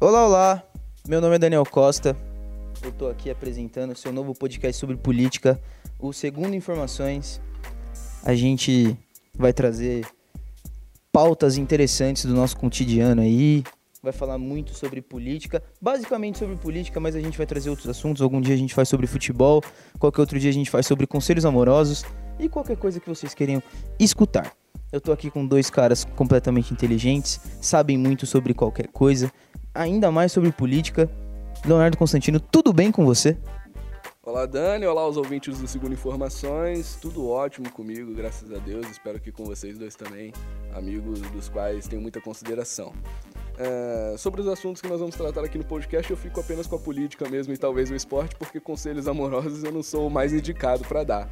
Olá, olá. Meu nome é Daniel Costa. Eu tô aqui apresentando o seu novo podcast sobre política, o Segundo Informações. A gente vai trazer pautas interessantes do nosso cotidiano aí. Vai falar muito sobre política, basicamente sobre política, mas a gente vai trazer outros assuntos. Algum dia a gente faz sobre futebol, qualquer outro dia a gente faz sobre conselhos amorosos e qualquer coisa que vocês queiram escutar. Eu tô aqui com dois caras completamente inteligentes, sabem muito sobre qualquer coisa, ainda mais sobre política. Leonardo Constantino, tudo bem com você? Olá, Dani. Olá, os ouvintes do Segundo Informações. Tudo ótimo comigo, graças a Deus. Espero que com vocês dois também, amigos dos quais tenho muita consideração. É, sobre os assuntos que nós vamos tratar aqui no podcast, eu fico apenas com a política mesmo e talvez o esporte, porque conselhos amorosos eu não sou o mais indicado para dar.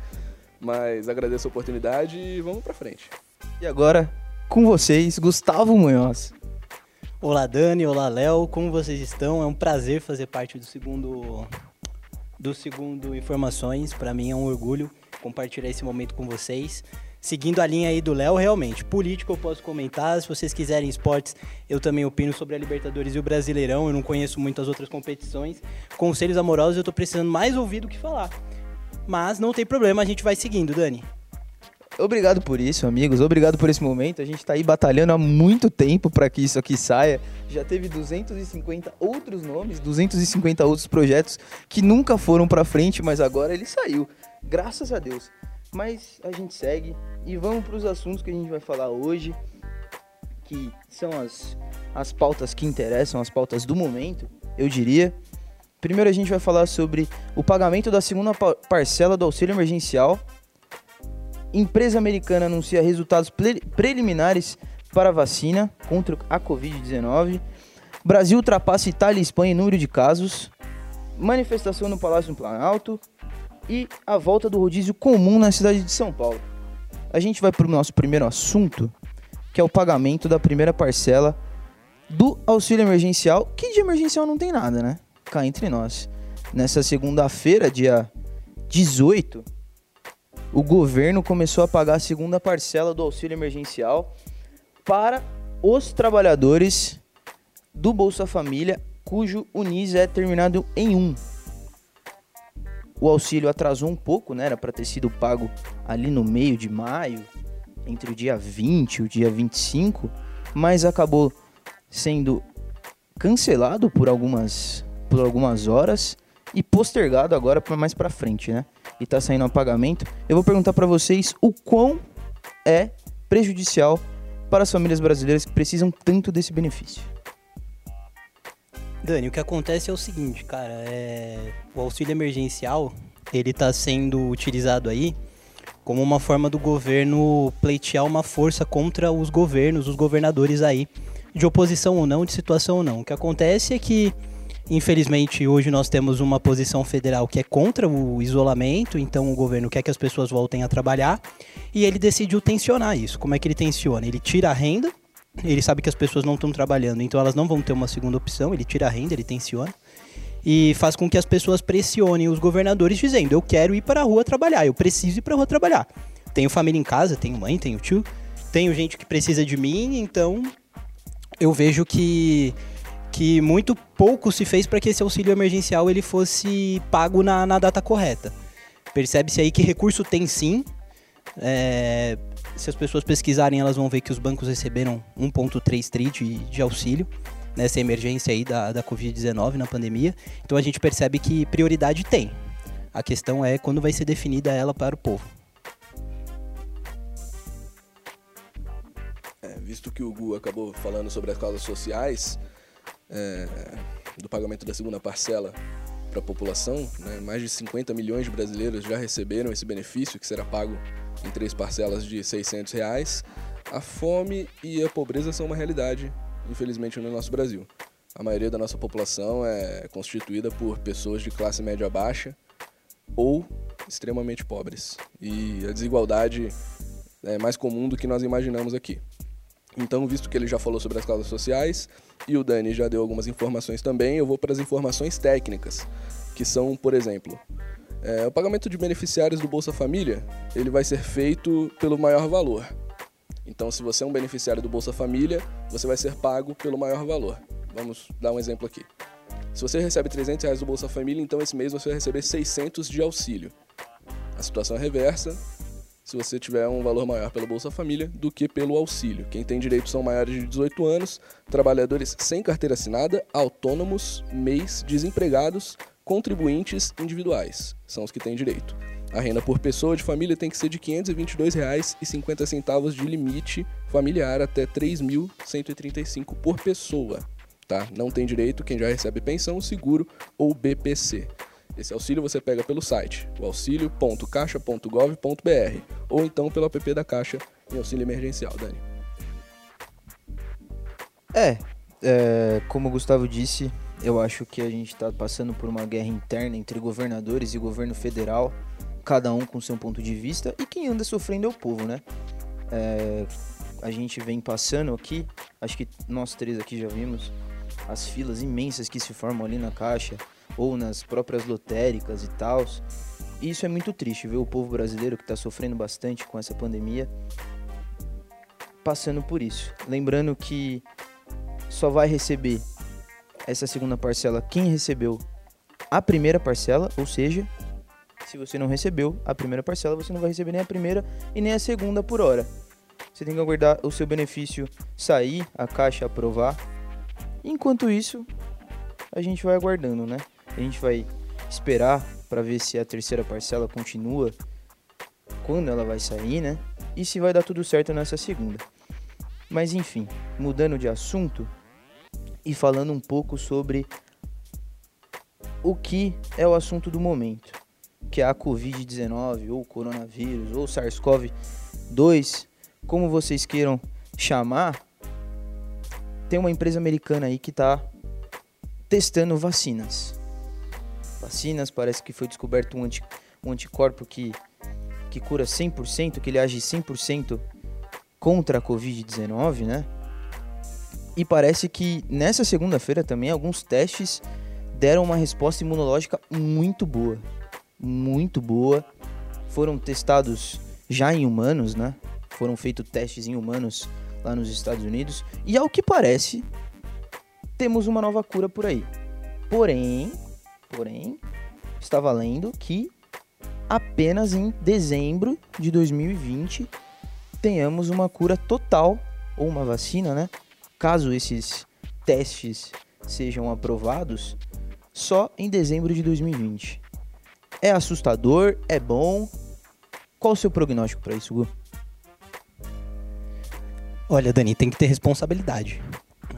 Mas agradeço a oportunidade e vamos para frente. E agora, com vocês, Gustavo Munhoz. Olá Dani, olá Léo, como vocês estão? É um prazer fazer parte do segundo do segundo Informações. Para mim é um orgulho compartilhar esse momento com vocês. Seguindo a linha aí do Léo, realmente, político eu posso comentar. Se vocês quiserem esportes, eu também opino sobre a Libertadores e o Brasileirão. Eu não conheço muitas outras competições. Conselhos amorosos eu tô precisando mais ouvir do que falar. Mas não tem problema, a gente vai seguindo, Dani. Obrigado por isso, amigos. Obrigado por esse momento. A gente está aí batalhando há muito tempo para que isso aqui saia. Já teve 250 outros nomes, 250 outros projetos que nunca foram para frente, mas agora ele saiu. Graças a Deus. Mas a gente segue e vamos para os assuntos que a gente vai falar hoje, que são as, as pautas que interessam, as pautas do momento, eu diria. Primeiro a gente vai falar sobre o pagamento da segunda parcela do auxílio emergencial Empresa americana anuncia resultados preliminares para vacina contra a Covid-19. Brasil ultrapassa Itália e Espanha em número de casos. Manifestação no Palácio do Planalto. E a volta do rodízio comum na cidade de São Paulo. A gente vai para o nosso primeiro assunto, que é o pagamento da primeira parcela do auxílio emergencial, que de emergencial não tem nada, né? Cá entre nós. Nessa segunda-feira, dia 18, o governo começou a pagar a segunda parcela do auxílio emergencial para os trabalhadores do Bolsa Família, cujo UNIS é terminado em 1. O auxílio atrasou um pouco, né? Era para ter sido pago ali no meio de maio, entre o dia 20 e o dia 25, mas acabou sendo cancelado por algumas, por algumas horas e postergado agora para mais para frente, né? E está saindo a pagamento. Eu vou perguntar para vocês o quão é prejudicial para as famílias brasileiras que precisam tanto desse benefício. Dani, o que acontece é o seguinte, cara, é... o auxílio emergencial, ele está sendo utilizado aí como uma forma do governo pleitear uma força contra os governos, os governadores aí, de oposição ou não, de situação ou não. O que acontece é que Infelizmente, hoje nós temos uma posição federal que é contra o isolamento, então o governo quer que as pessoas voltem a trabalhar e ele decidiu tensionar isso. Como é que ele tensiona? Ele tira a renda, ele sabe que as pessoas não estão trabalhando, então elas não vão ter uma segunda opção, ele tira a renda, ele tensiona e faz com que as pessoas pressionem os governadores dizendo: "Eu quero ir para a rua trabalhar, eu preciso ir para a rua trabalhar. Tenho família em casa, tenho mãe, tenho tio, tenho gente que precisa de mim, então eu vejo que que muito pouco se fez para que esse auxílio emergencial ele fosse pago na, na data correta. Percebe-se aí que recurso tem sim. É, se as pessoas pesquisarem, elas vão ver que os bancos receberam 1,3 tri de, de auxílio nessa emergência aí da, da Covid-19 na pandemia. Então a gente percebe que prioridade tem. A questão é quando vai ser definida ela para o povo. É, visto que o Gu acabou falando sobre as causas sociais, é, do pagamento da segunda parcela para a população, né? mais de 50 milhões de brasileiros já receberam esse benefício, que será pago em três parcelas de 600 reais. A fome e a pobreza são uma realidade, infelizmente, no nosso Brasil. A maioria da nossa população é constituída por pessoas de classe média baixa ou extremamente pobres. E a desigualdade é mais comum do que nós imaginamos aqui. Então, visto que ele já falou sobre as causas sociais e o Dani já deu algumas informações também, eu vou para as informações técnicas, que são, por exemplo, é, o pagamento de beneficiários do Bolsa Família, ele vai ser feito pelo maior valor. Então, se você é um beneficiário do Bolsa Família, você vai ser pago pelo maior valor. vamos dar um exemplo aqui. Se você recebe 300 reais do Bolsa Família, então esse mês você vai receber 600 de auxílio. A situação é reversa se você tiver um valor maior pelo Bolsa Família do que pelo auxílio. Quem tem direito são maiores de 18 anos, trabalhadores sem carteira assinada, autônomos, MEIs, desempregados, contribuintes individuais. São os que têm direito. A renda por pessoa de família tem que ser de R$ 522,50 de limite familiar até R$ 3.135 por pessoa. Tá? Não tem direito quem já recebe pensão, seguro ou BPC. Esse auxílio você pega pelo site, o auxilio.caixa.gov.br ou então pelo app da Caixa em auxílio emergencial, Dani. É, é, como o Gustavo disse, eu acho que a gente está passando por uma guerra interna entre governadores e governo federal, cada um com seu ponto de vista, e quem anda sofrendo é o povo, né? É, a gente vem passando aqui, acho que nós três aqui já vimos, as filas imensas que se formam ali na caixa ou nas próprias lotéricas e tal. Isso é muito triste ver o povo brasileiro que está sofrendo bastante com essa pandemia passando por isso. Lembrando que só vai receber essa segunda parcela quem recebeu a primeira parcela, ou seja, se você não recebeu a primeira parcela, você não vai receber nem a primeira e nem a segunda por hora. Você tem que aguardar o seu benefício sair, a caixa aprovar. Enquanto isso, a gente vai aguardando, né? A gente vai esperar para ver se a terceira parcela continua, quando ela vai sair, né? E se vai dar tudo certo nessa segunda. Mas enfim, mudando de assunto e falando um pouco sobre o que é o assunto do momento, que é a Covid-19 ou coronavírus ou SARS-CoV-2, como vocês queiram chamar. Tem uma empresa americana aí que está testando vacinas vacinas. Parece que foi descoberto um, anti, um anticorpo que, que cura 100%, que ele age 100% contra a Covid-19, né? E parece que nessa segunda-feira também alguns testes deram uma resposta imunológica muito boa. Muito boa. Foram testados já em humanos, né? Foram feitos testes em humanos lá nos Estados Unidos. E ao que parece, temos uma nova cura por aí. Porém, Porém, estava lendo que apenas em dezembro de 2020 tenhamos uma cura total ou uma vacina, né? Caso esses testes sejam aprovados, só em dezembro de 2020. É assustador? É bom? Qual o seu prognóstico para isso, Gu? Olha, Dani, tem que ter responsabilidade.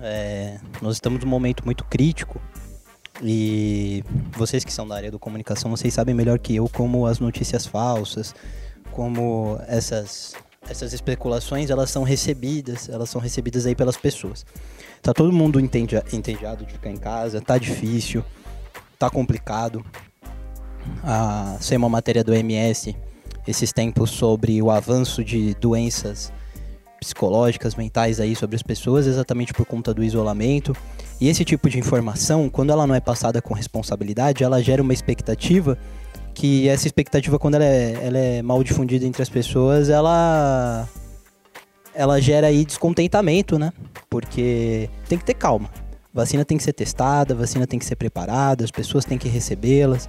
É, nós estamos num momento muito crítico e vocês que são da área da comunicação, vocês sabem melhor que eu como as notícias falsas, como essas essas especulações, elas são recebidas, elas são recebidas aí pelas pessoas. Tá todo mundo entendi, entediado de ficar em casa, tá difícil, tá complicado. Ah, saiu uma matéria do MS esses tempos sobre o avanço de doenças psicológicas, mentais aí sobre as pessoas, exatamente por conta do isolamento. E esse tipo de informação, quando ela não é passada com responsabilidade, ela gera uma expectativa que essa expectativa, quando ela é, ela é mal difundida entre as pessoas, ela ela gera aí descontentamento, né? Porque tem que ter calma. Vacina tem que ser testada, vacina tem que ser preparada, as pessoas têm que recebê-las.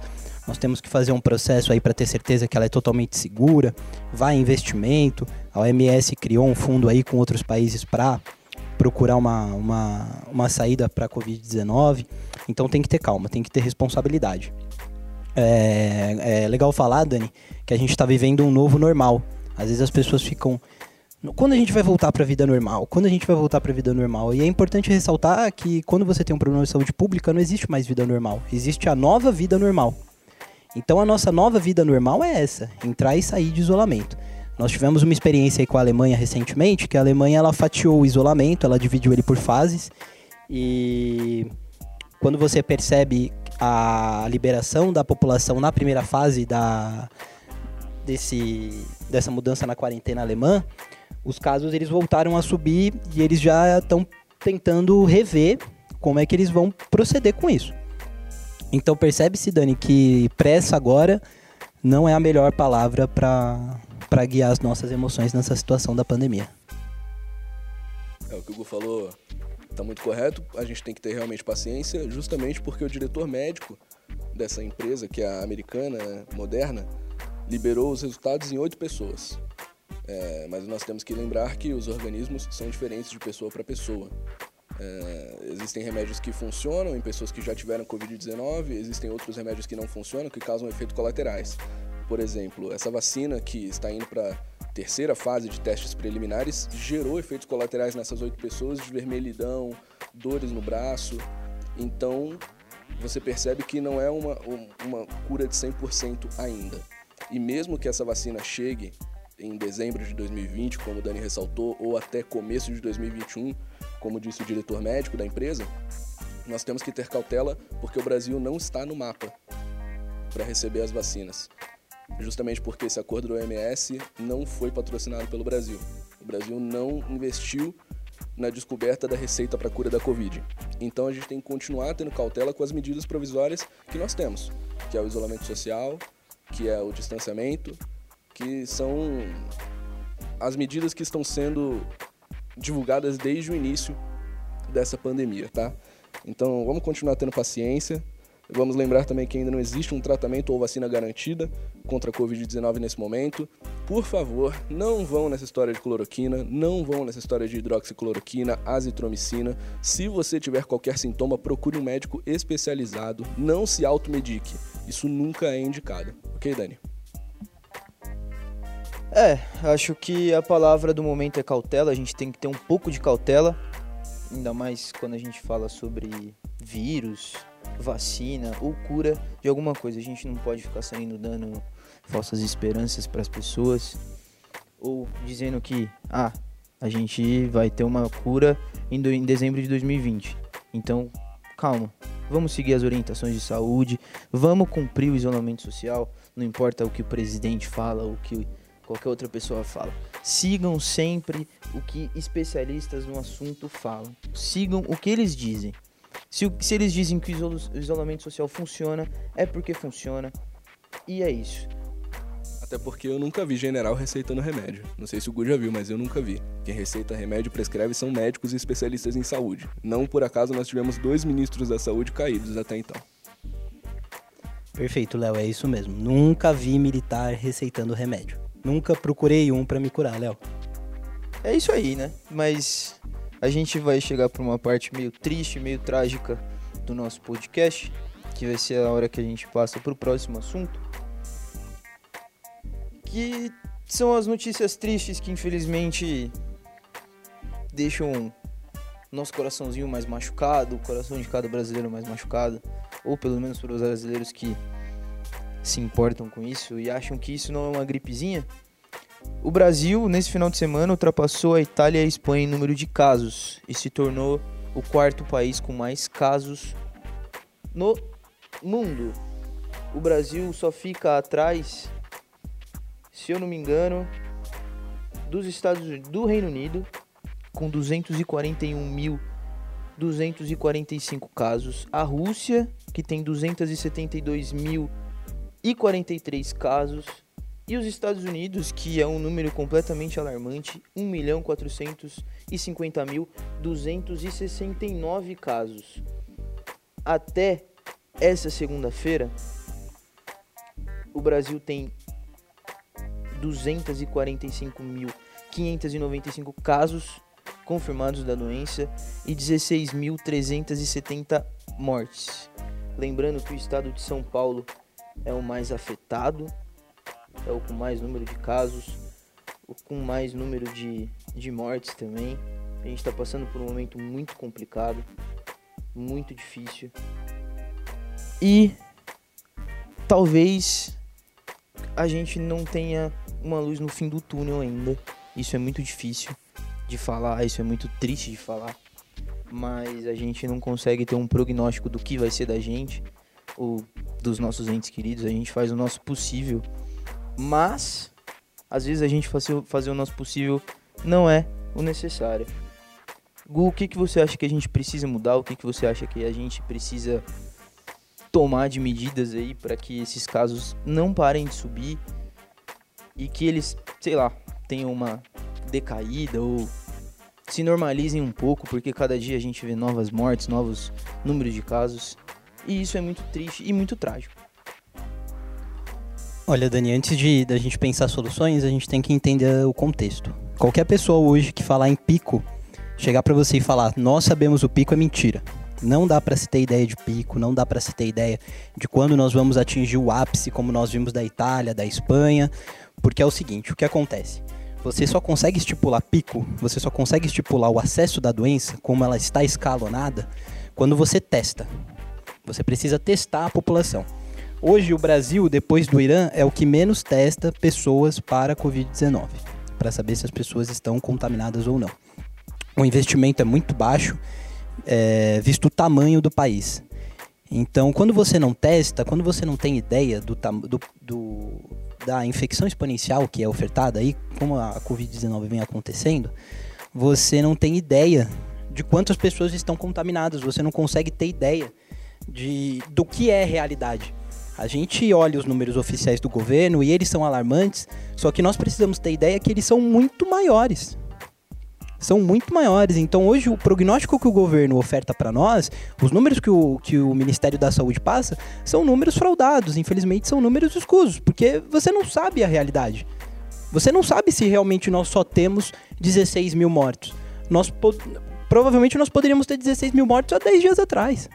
Nós temos que fazer um processo aí para ter certeza que ela é totalmente segura. Vai investimento. A OMS criou um fundo aí com outros países para procurar uma, uma, uma saída para a Covid-19. Então tem que ter calma, tem que ter responsabilidade. É, é legal falar, Dani, que a gente está vivendo um novo normal. Às vezes as pessoas ficam. Quando a gente vai voltar para a vida normal? Quando a gente vai voltar para a vida normal? E é importante ressaltar que quando você tem um problema de saúde pública, não existe mais vida normal. Existe a nova vida normal. Então a nossa nova vida normal é essa: entrar e sair de isolamento. Nós tivemos uma experiência com a Alemanha recentemente, que a Alemanha ela fatiou o isolamento, ela dividiu ele por fases. E quando você percebe a liberação da população na primeira fase da, desse, dessa mudança na quarentena alemã, os casos eles voltaram a subir e eles já estão tentando rever como é que eles vão proceder com isso. Então percebe-se, Dani, que pressa agora não é a melhor palavra para guiar as nossas emoções nessa situação da pandemia. É, o que o Hugo falou Tá muito correto, a gente tem que ter realmente paciência, justamente porque o diretor médico dessa empresa, que é a americana, né, moderna, liberou os resultados em oito pessoas. É, mas nós temos que lembrar que os organismos são diferentes de pessoa para pessoa. É, existem remédios que funcionam em pessoas que já tiveram Covid-19, existem outros remédios que não funcionam, que causam efeitos colaterais. Por exemplo, essa vacina que está indo para terceira fase de testes preliminares gerou efeitos colaterais nessas oito pessoas de vermelhidão, dores no braço. Então, você percebe que não é uma, uma cura de 100% ainda. E mesmo que essa vacina chegue em dezembro de 2020, como o Dani ressaltou, ou até começo de 2021, como disse o diretor médico da empresa, nós temos que ter cautela porque o Brasil não está no mapa para receber as vacinas. Justamente porque esse acordo do OMS não foi patrocinado pelo Brasil. O Brasil não investiu na descoberta da receita para a cura da Covid. Então a gente tem que continuar tendo cautela com as medidas provisórias que nós temos, que é o isolamento social, que é o distanciamento, que são as medidas que estão sendo divulgadas desde o início dessa pandemia, tá? Então vamos continuar tendo paciência. Vamos lembrar também que ainda não existe um tratamento ou vacina garantida contra a Covid-19 nesse momento. Por favor, não vão nessa história de cloroquina, não vão nessa história de hidroxicloroquina, azitromicina. Se você tiver qualquer sintoma, procure um médico especializado. Não se automedique. Isso nunca é indicado. Ok, Dani? É, acho que a palavra do momento é cautela. A gente tem que ter um pouco de cautela, ainda mais quando a gente fala sobre vírus, vacina ou cura de alguma coisa. A gente não pode ficar saindo dando falsas esperanças para as pessoas ou dizendo que ah, a gente vai ter uma cura em, dezembro de 2020. Então, calma. Vamos seguir as orientações de saúde, vamos cumprir o isolamento social, não importa o que o presidente fala, o que qualquer outra pessoa fala. Sigam sempre o que especialistas no assunto falam. Sigam o que eles dizem. Se, se eles dizem que o isolamento social funciona, é porque funciona. E é isso. Até porque eu nunca vi general receitando remédio. Não sei se o Gu já viu, mas eu nunca vi. Quem receita remédio e prescreve são médicos e especialistas em saúde. Não por acaso nós tivemos dois ministros da saúde caídos até então. Perfeito, Léo, é isso mesmo. Nunca vi militar receitando remédio. Nunca procurei um para me curar, Léo. É isso aí, né? Mas a gente vai chegar para uma parte meio triste, meio trágica do nosso podcast, que vai ser a hora que a gente passa para o próximo assunto, que são as notícias tristes que infelizmente deixam nosso coraçãozinho mais machucado, o coração de cada brasileiro mais machucado, ou pelo menos para os brasileiros que se importam com isso e acham que isso não é uma gripezinha. O Brasil, nesse final de semana, ultrapassou a Itália e a Espanha em número de casos e se tornou o quarto país com mais casos no mundo. O Brasil só fica atrás, se eu não me engano, dos Estados do Reino Unido, com 241.245 casos. A Rússia, que tem 272.043 casos e os Estados Unidos, que é um número completamente alarmante, 1.450.269 casos. Até essa segunda-feira, o Brasil tem 245.595 casos confirmados da doença e 16.370 mortes. Lembrando que o estado de São Paulo é o mais afetado é o com mais número de casos, o com mais número de, de mortes também. A gente está passando por um momento muito complicado, muito difícil. E talvez a gente não tenha uma luz no fim do túnel ainda. Isso é muito difícil de falar, isso é muito triste de falar. Mas a gente não consegue ter um prognóstico do que vai ser da gente ou dos nossos entes queridos. A gente faz o nosso possível mas, às vezes a gente fazer, fazer o nosso possível não é o necessário. Gu, o que, que você acha que a gente precisa mudar? O que, que você acha que a gente precisa tomar de medidas aí para que esses casos não parem de subir e que eles, sei lá, tenham uma decaída ou se normalizem um pouco, porque cada dia a gente vê novas mortes, novos números de casos. E isso é muito triste e muito trágico. Olha, Dani, antes de da gente pensar soluções, a gente tem que entender o contexto. Qualquer pessoa hoje que falar em pico, chegar para você e falar, nós sabemos o pico é mentira. Não dá para se ter ideia de pico, não dá para se ter ideia de quando nós vamos atingir o ápice, como nós vimos da Itália, da Espanha, porque é o seguinte, o que acontece? Você só consegue estipular pico, você só consegue estipular o acesso da doença, como ela está escalonada, quando você testa. Você precisa testar a população. Hoje o Brasil, depois do Irã, é o que menos testa pessoas para a Covid-19, para saber se as pessoas estão contaminadas ou não. O investimento é muito baixo, é, visto o tamanho do país. Então, quando você não testa, quando você não tem ideia do, do, do da infecção exponencial que é ofertada aí, como a Covid-19 vem acontecendo, você não tem ideia de quantas pessoas estão contaminadas, você não consegue ter ideia de, do que é realidade. A gente olha os números oficiais do governo e eles são alarmantes, só que nós precisamos ter ideia que eles são muito maiores. São muito maiores. Então, hoje, o prognóstico que o governo oferta para nós, os números que o, que o Ministério da Saúde passa, são números fraudados. Infelizmente, são números escusos, porque você não sabe a realidade. Você não sabe se realmente nós só temos 16 mil mortos. Nós, provavelmente, nós poderíamos ter 16 mil mortos há 10 dias atrás.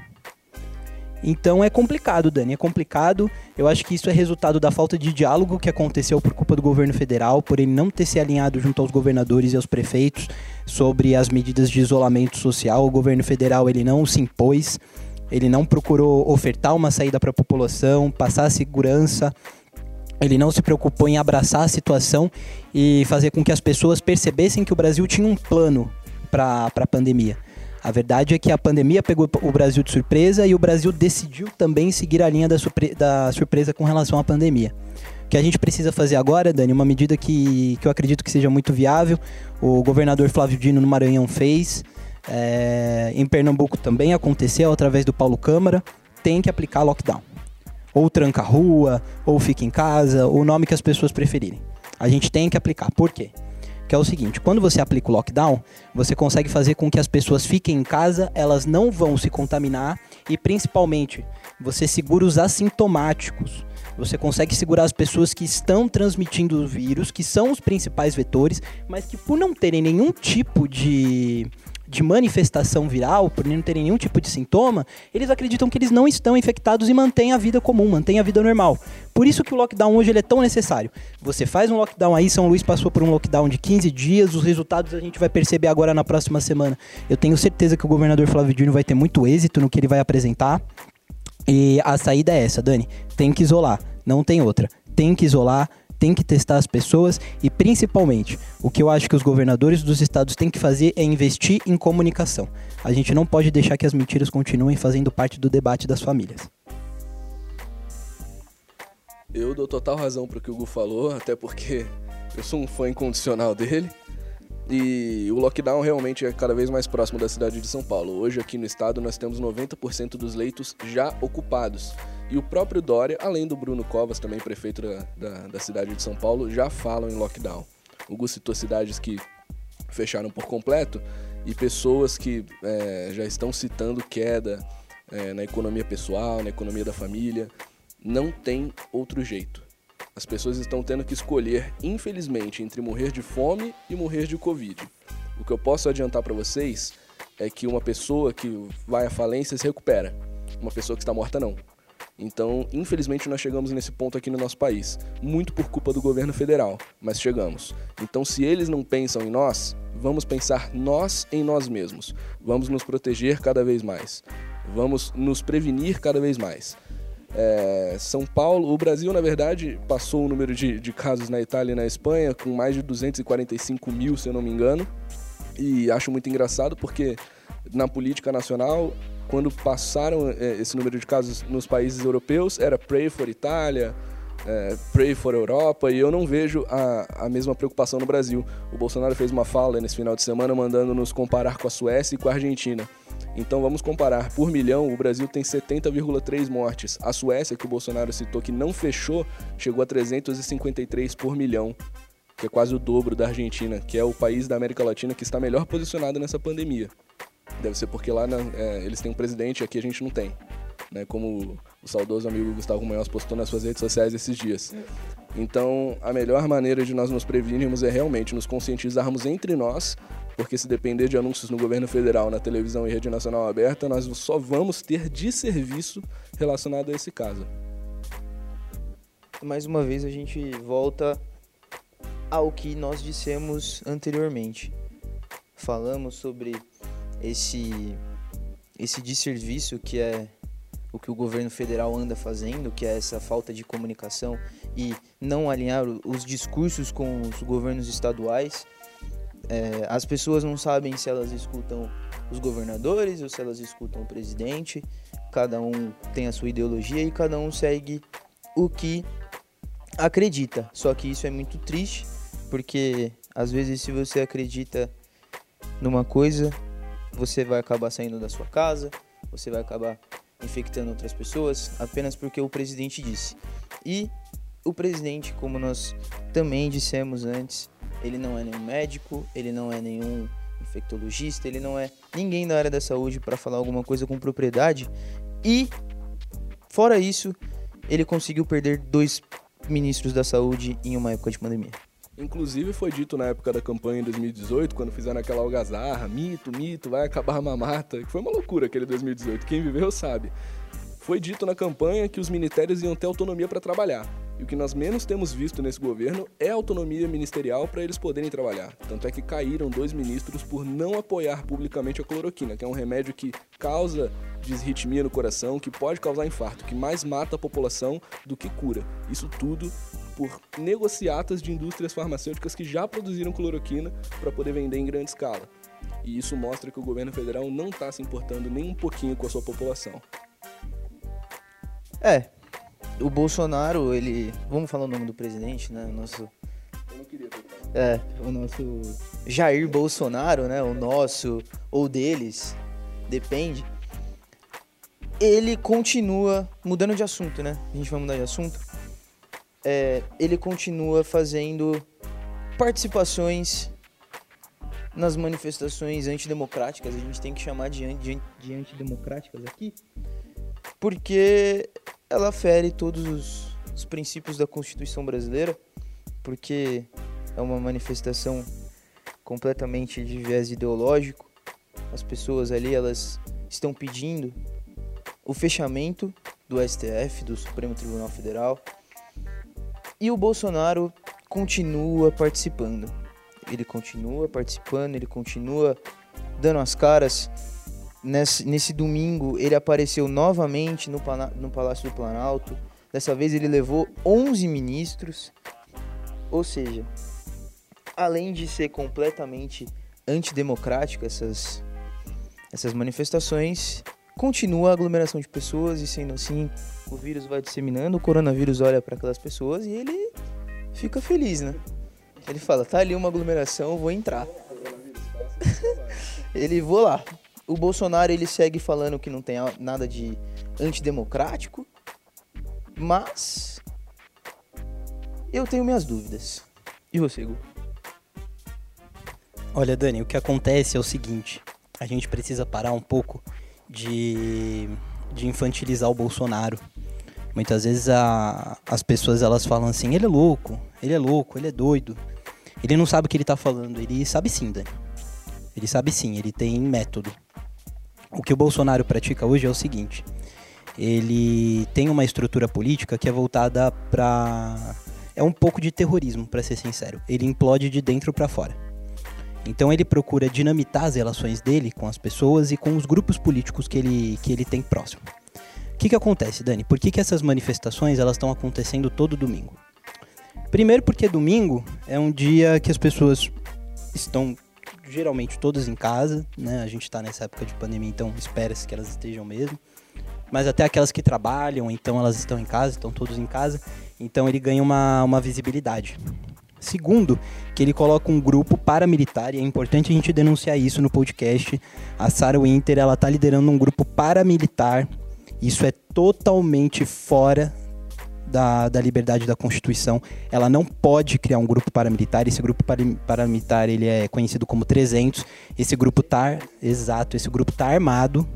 Então é complicado, Dani, é complicado. Eu acho que isso é resultado da falta de diálogo que aconteceu por culpa do governo federal, por ele não ter se alinhado junto aos governadores e aos prefeitos sobre as medidas de isolamento social. O governo federal ele não se impôs, ele não procurou ofertar uma saída para a população, passar segurança. Ele não se preocupou em abraçar a situação e fazer com que as pessoas percebessem que o Brasil tinha um plano para a pandemia. A verdade é que a pandemia pegou o Brasil de surpresa e o Brasil decidiu também seguir a linha da, surpre da surpresa com relação à pandemia. O que a gente precisa fazer agora, Dani, uma medida que, que eu acredito que seja muito viável, o governador Flávio Dino no Maranhão fez, é, em Pernambuco também aconteceu através do Paulo Câmara, tem que aplicar lockdown. Ou tranca rua, ou fica em casa, o nome que as pessoas preferirem. A gente tem que aplicar. Por quê? Que é o seguinte: quando você aplica o lockdown, você consegue fazer com que as pessoas fiquem em casa, elas não vão se contaminar e principalmente você segura os assintomáticos. Você consegue segurar as pessoas que estão transmitindo o vírus, que são os principais vetores, mas que por não terem nenhum tipo de de manifestação viral, por não terem nenhum tipo de sintoma, eles acreditam que eles não estão infectados e mantêm a vida comum, mantêm a vida normal. Por isso que o lockdown hoje é tão necessário. Você faz um lockdown aí, São Luís passou por um lockdown de 15 dias, os resultados a gente vai perceber agora na próxima semana. Eu tenho certeza que o governador Flávio Dino vai ter muito êxito no que ele vai apresentar. E a saída é essa, Dani. Tem que isolar, não tem outra. Tem que isolar, tem que testar as pessoas e, principalmente, o que eu acho que os governadores dos estados têm que fazer é investir em comunicação. A gente não pode deixar que as mentiras continuem fazendo parte do debate das famílias. Eu dou total razão para o que o Gu falou, até porque eu sou um fã incondicional dele. E o lockdown realmente é cada vez mais próximo da cidade de São Paulo. Hoje, aqui no estado, nós temos 90% dos leitos já ocupados. E o próprio Dória, além do Bruno Covas, também prefeito da, da, da cidade de São Paulo, já falam em lockdown. O Gus citou cidades que fecharam por completo e pessoas que é, já estão citando queda é, na economia pessoal, na economia da família. Não tem outro jeito. As pessoas estão tendo que escolher, infelizmente, entre morrer de fome e morrer de Covid. O que eu posso adiantar para vocês é que uma pessoa que vai à falência se recupera. Uma pessoa que está morta, não. Então, infelizmente, nós chegamos nesse ponto aqui no nosso país, muito por culpa do governo federal, mas chegamos. Então, se eles não pensam em nós, vamos pensar nós em nós mesmos. Vamos nos proteger cada vez mais. Vamos nos prevenir cada vez mais. É, São Paulo, o Brasil, na verdade, passou o número de, de casos na Itália e na Espanha com mais de 245 mil, se eu não me engano. E acho muito engraçado porque na política nacional quando passaram é, esse número de casos nos países europeus, era Pray for Itália, é, Pray for Europa, e eu não vejo a, a mesma preocupação no Brasil. O Bolsonaro fez uma fala nesse final de semana mandando nos comparar com a Suécia e com a Argentina. Então vamos comparar. Por milhão, o Brasil tem 70,3 mortes. A Suécia, que o Bolsonaro citou que não fechou, chegou a 353 por milhão. que é quase o dobro da Argentina, que é o país da América Latina que está melhor posicionado nessa pandemia. Deve ser porque lá né, é, eles têm um presidente e aqui a gente não tem. Né, como o saudoso amigo Gustavo Munhoz postou nas suas redes sociais esses dias. Então, a melhor maneira de nós nos prevenirmos é realmente nos conscientizarmos entre nós, porque se depender de anúncios no governo federal, na televisão e rede nacional aberta, nós só vamos ter de serviço relacionado a esse caso. Mais uma vez a gente volta ao que nós dissemos anteriormente. Falamos sobre esse esse desserviço que é o que o governo federal anda fazendo, que é essa falta de comunicação e não alinhar os discursos com os governos estaduais. É, as pessoas não sabem se elas escutam os governadores ou se elas escutam o presidente. Cada um tem a sua ideologia e cada um segue o que acredita. Só que isso é muito triste porque às vezes se você acredita numa coisa, você vai acabar saindo da sua casa, você vai acabar infectando outras pessoas apenas porque o presidente disse. E o presidente, como nós também dissemos antes, ele não é nenhum médico, ele não é nenhum infectologista, ele não é ninguém da área da saúde para falar alguma coisa com propriedade. E fora isso, ele conseguiu perder dois ministros da saúde em uma época de pandemia. Inclusive foi dito na época da campanha em 2018, quando fizeram aquela algazarra, mito, mito, vai acabar a mamata, que foi uma loucura aquele 2018, quem viveu sabe. Foi dito na campanha que os ministérios iam ter autonomia para trabalhar. E o que nós menos temos visto nesse governo é autonomia ministerial para eles poderem trabalhar. Tanto é que caíram dois ministros por não apoiar publicamente a cloroquina, que é um remédio que causa desritmia no coração, que pode causar infarto, que mais mata a população do que cura. Isso tudo por negociatas de indústrias farmacêuticas que já produziram cloroquina para poder vender em grande escala. E isso mostra que o governo federal não está se importando nem um pouquinho com a sua população. É, o Bolsonaro, ele. Vamos falar o nome do presidente, né? O nosso. Eu não queria É, o nosso Jair Bolsonaro, né? O nosso ou deles, depende. Ele continua mudando de assunto, né? A gente vai mudar de assunto. É, ele continua fazendo participações nas manifestações antidemocráticas. A gente tem que chamar de, de, de antidemocráticas aqui, porque ela fere todos os, os princípios da Constituição brasileira, porque é uma manifestação completamente de viés ideológico. As pessoas ali elas estão pedindo o fechamento do STF, do Supremo Tribunal Federal. E o Bolsonaro continua participando. Ele continua participando, ele continua dando as caras. Nesse, nesse domingo, ele apareceu novamente no, no Palácio do Planalto. Dessa vez, ele levou 11 ministros. Ou seja, além de ser completamente antidemocrático essas, essas manifestações, continua a aglomeração de pessoas e sendo assim o vírus vai disseminando, o coronavírus olha para aquelas pessoas e ele fica feliz, né? Ele fala, tá ali uma aglomeração, vou entrar. ele vou lá. O Bolsonaro ele segue falando que não tem nada de antidemocrático, mas eu tenho minhas dúvidas. E você, Gu? Olha, Dani, o que acontece é o seguinte: a gente precisa parar um pouco de, de infantilizar o Bolsonaro. Muitas vezes a, as pessoas elas falam assim: ele é louco, ele é louco, ele é doido. Ele não sabe o que ele tá falando. Ele sabe sim, Dani. Ele sabe sim, ele tem método. O que o Bolsonaro pratica hoje é o seguinte: ele tem uma estrutura política que é voltada para é um pouco de terrorismo, para ser sincero. Ele implode de dentro para fora. Então ele procura dinamitar as relações dele com as pessoas e com os grupos políticos que ele, que ele tem próximo. O que, que acontece, Dani? Por que, que essas manifestações elas estão acontecendo todo domingo? Primeiro porque domingo é um dia que as pessoas estão geralmente todas em casa, né? A gente está nessa época de pandemia, então espera-se que elas estejam mesmo. Mas até aquelas que trabalham, então elas estão em casa, estão todos em casa. Então ele ganha uma, uma visibilidade. Segundo, que ele coloca um grupo paramilitar, e é importante a gente denunciar isso no podcast. A Sarah Winter, ela tá liderando um grupo paramilitar. Isso é totalmente fora da, da liberdade da Constituição. Ela não pode criar um grupo paramilitar. Esse grupo paramilitar ele é conhecido como 300. Esse grupo tá exato, esse grupo tá armado.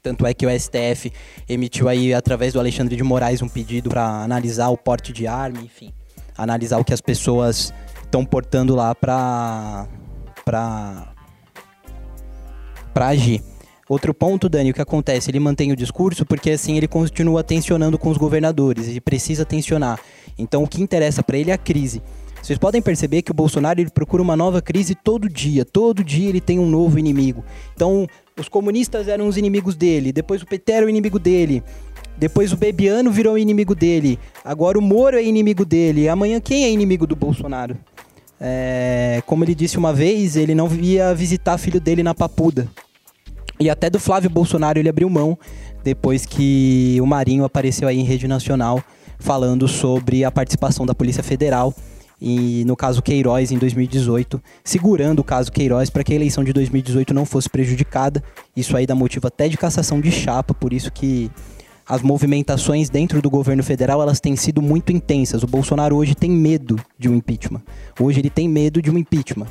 Tanto é que o STF emitiu aí através do Alexandre de Moraes um pedido para analisar o porte de arma, enfim, analisar o que as pessoas estão portando lá para para para agir. Outro ponto, Dani, o que acontece? Ele mantém o discurso porque assim ele continua tensionando com os governadores, ele precisa tensionar. Então o que interessa para ele é a crise. Vocês podem perceber que o Bolsonaro ele procura uma nova crise todo dia, todo dia ele tem um novo inimigo. Então, os comunistas eram os inimigos dele, depois o PT era o inimigo dele, depois o Bebiano virou inimigo dele, agora o Moro é inimigo dele, amanhã quem é inimigo do Bolsonaro? É, como ele disse uma vez, ele não ia visitar filho dele na Papuda. E até do Flávio Bolsonaro ele abriu mão depois que o Marinho apareceu aí em rede nacional falando sobre a participação da Polícia Federal e no caso Queiroz em 2018, segurando o caso Queiroz para que a eleição de 2018 não fosse prejudicada. Isso aí dá motivo até de cassação de chapa, por isso que as movimentações dentro do governo federal elas têm sido muito intensas. O Bolsonaro hoje tem medo de um impeachment. Hoje ele tem medo de um impeachment.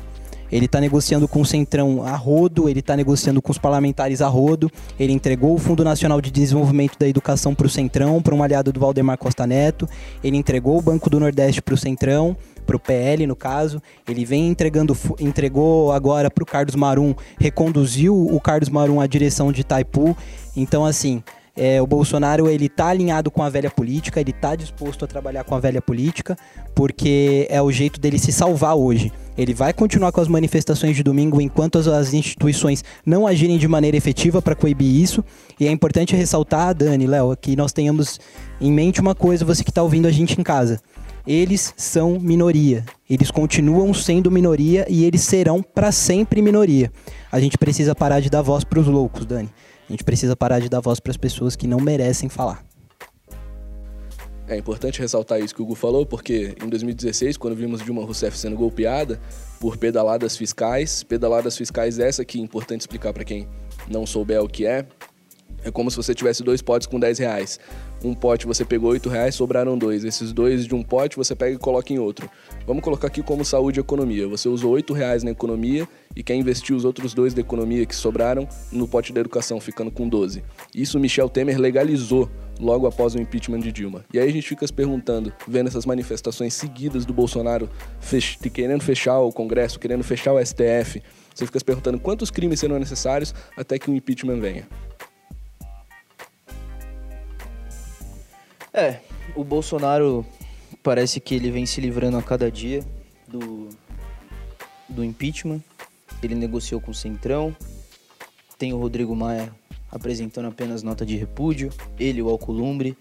Ele está negociando com o Centrão a rodo, ele está negociando com os parlamentares a rodo, ele entregou o Fundo Nacional de Desenvolvimento da Educação para o Centrão, para um aliado do Valdemar Costa Neto, ele entregou o Banco do Nordeste para o Centrão, para o PL no caso, ele vem entregando, entregou agora para o Carlos Marum, reconduziu o Carlos Marum à direção de Itaipu, então assim, é, o Bolsonaro ele tá alinhado com a velha política, ele tá disposto a trabalhar com a velha política, porque é o jeito dele se salvar hoje. Ele vai continuar com as manifestações de domingo enquanto as, as instituições não agirem de maneira efetiva para coibir isso. E é importante ressaltar, Dani, Léo, que nós tenhamos em mente uma coisa, você que está ouvindo a gente em casa. Eles são minoria. Eles continuam sendo minoria e eles serão para sempre minoria. A gente precisa parar de dar voz para os loucos, Dani. Gente precisa parar de dar voz para as pessoas que não merecem falar. É importante ressaltar isso que o Hugo falou, porque em 2016, quando vimos Dilma Rousseff sendo golpeada por pedaladas fiscais, pedaladas fiscais essa que é importante explicar para quem não souber o que é, é como se você tivesse dois potes com 10 reais. Um pote você pegou 8 reais, sobraram dois. Esses dois de um pote você pega e coloca em outro. Vamos colocar aqui como saúde e economia. Você usou 8 reais na economia e quer investir os outros dois da economia que sobraram no pote da educação, ficando com 12. Isso Michel Temer legalizou logo após o impeachment de Dilma. E aí a gente fica se perguntando, vendo essas manifestações seguidas do Bolsonaro fech querendo fechar o Congresso, querendo fechar o STF, você fica se perguntando quantos crimes serão necessários até que o impeachment venha. É, o Bolsonaro parece que ele vem se livrando a cada dia do, do impeachment. Ele negociou com o Centrão. Tem o Rodrigo Maia apresentando apenas nota de repúdio. Ele, o Alcolumbre.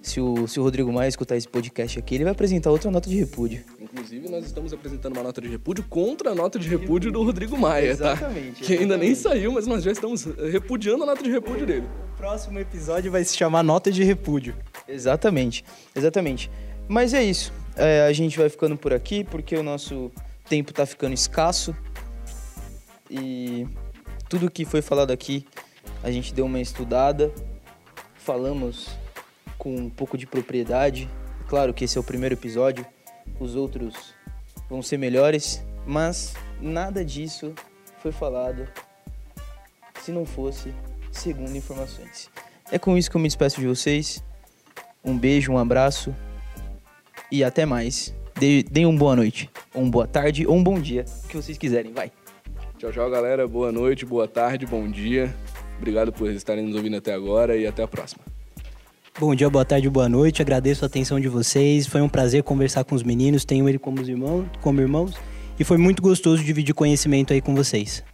Se o, se o Rodrigo Maia escutar esse podcast aqui, ele vai apresentar outra nota de repúdio. Inclusive, nós estamos apresentando uma nota de repúdio contra a nota de repúdio do Rodrigo Maia, tá? Exatamente. Que ainda nem saiu, mas nós já estamos repudiando a nota de repúdio dele. O próximo episódio vai se chamar Nota de Repúdio. Exatamente, exatamente. Mas é isso. É, a gente vai ficando por aqui porque o nosso tempo está ficando escasso. E tudo que foi falado aqui, a gente deu uma estudada, falamos com um pouco de propriedade. Claro que esse é o primeiro episódio, os outros vão ser melhores, mas nada disso foi falado se não fosse segundo informações. É com isso que eu me despeço de vocês. Um beijo, um abraço e até mais. Deem uma boa noite, uma boa tarde, ou um bom dia, o que vocês quiserem. Vai. Tchau, tchau, galera. Boa noite, boa tarde, bom dia. Obrigado por estarem nos ouvindo até agora e até a próxima. Bom dia, boa tarde, boa noite. Agradeço a atenção de vocês. Foi um prazer conversar com os meninos. Tenho ele como irmãos, como irmãos. E foi muito gostoso dividir conhecimento aí com vocês.